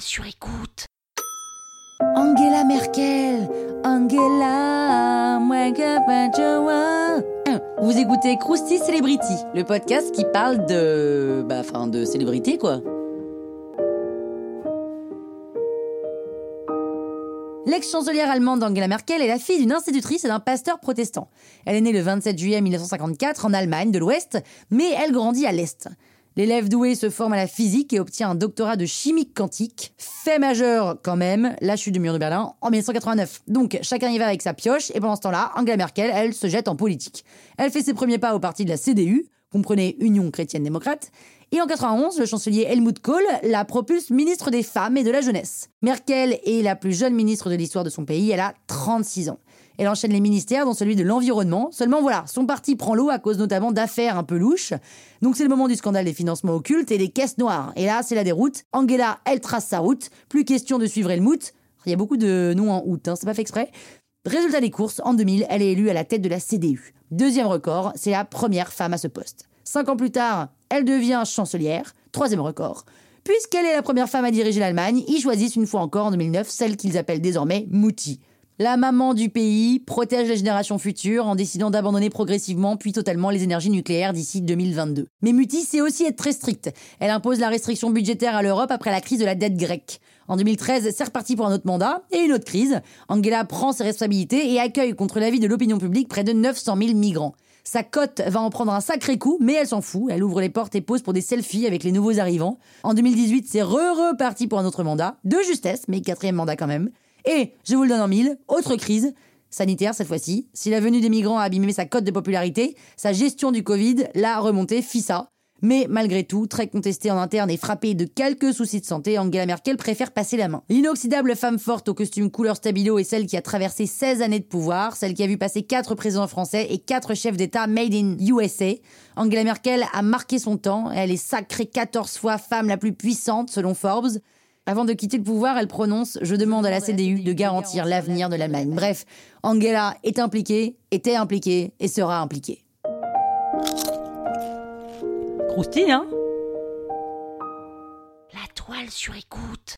sur écoute. Angela Merkel, Angela, Vous écoutez Krusty Celebrity, le podcast qui parle de, bah, enfin, de célébrité quoi. L'ex-chancelière allemande Angela Merkel est la fille d'une institutrice et d'un pasteur protestant. Elle est née le 27 juillet 1954 en Allemagne de l'Ouest, mais elle grandit à l'Est. L'élève doué se forme à la physique et obtient un doctorat de chimie quantique. Fait majeur quand même, la chute du mur de Berlin en 1989. Donc chacun y va avec sa pioche et pendant ce temps-là, Angela Merkel, elle, se jette en politique. Elle fait ses premiers pas au parti de la CDU, comprenez Union chrétienne démocrate, et en 91, le chancelier Helmut Kohl la propulse ministre des Femmes et de la Jeunesse. Merkel est la plus jeune ministre de l'histoire de son pays, elle a 36 ans. Elle enchaîne les ministères, dont celui de l'environnement. Seulement voilà, son parti prend l'eau à cause notamment d'affaires un peu louches. Donc c'est le moment du scandale des financements occultes et des caisses noires. Et là, c'est la déroute. Angela, elle trace sa route. Plus question de suivre Helmut. Il y a beaucoup de noms en août, hein, c'est pas fait exprès. Résultat des courses, en 2000, elle est élue à la tête de la CDU. Deuxième record, c'est la première femme à ce poste. Cinq ans plus tard, elle devient chancelière. Troisième record. Puisqu'elle est la première femme à diriger l'Allemagne, ils choisissent une fois encore en 2009 celle qu'ils appellent désormais Mouti. La maman du pays protège les générations futures en décidant d'abandonner progressivement puis totalement les énergies nucléaires d'ici 2022. Mais Muti sait aussi être très stricte. Elle impose la restriction budgétaire à l'Europe après la crise de la dette grecque. En 2013, c'est reparti pour un autre mandat et une autre crise. Angela prend ses responsabilités et accueille contre l'avis de l'opinion publique près de 900 000 migrants. Sa cote va en prendre un sacré coup, mais elle s'en fout. Elle ouvre les portes et pose pour des selfies avec les nouveaux arrivants. En 2018, c'est re-reparti pour un autre mandat. De justesse, mais quatrième mandat quand même. Et, je vous le donne en mille, autre crise, sanitaire cette fois-ci. Si la venue des migrants a abîmé sa cote de popularité, sa gestion du Covid l'a remontée FISA. Mais malgré tout, très contestée en interne et frappée de quelques soucis de santé, Angela Merkel préfère passer la main. L'inoxydable femme forte au costume couleur stabilo est celle qui a traversé 16 années de pouvoir, celle qui a vu passer 4 présidents français et 4 chefs d'État made in USA. Angela Merkel a marqué son temps, elle est sacrée 14 fois femme la plus puissante selon Forbes. Avant de quitter le pouvoir, elle prononce Je demande à la CDU de garantir l'avenir de l'Allemagne. Bref, Angela est impliquée, était impliquée et sera impliquée. Croustille, hein? La toile sur écoute.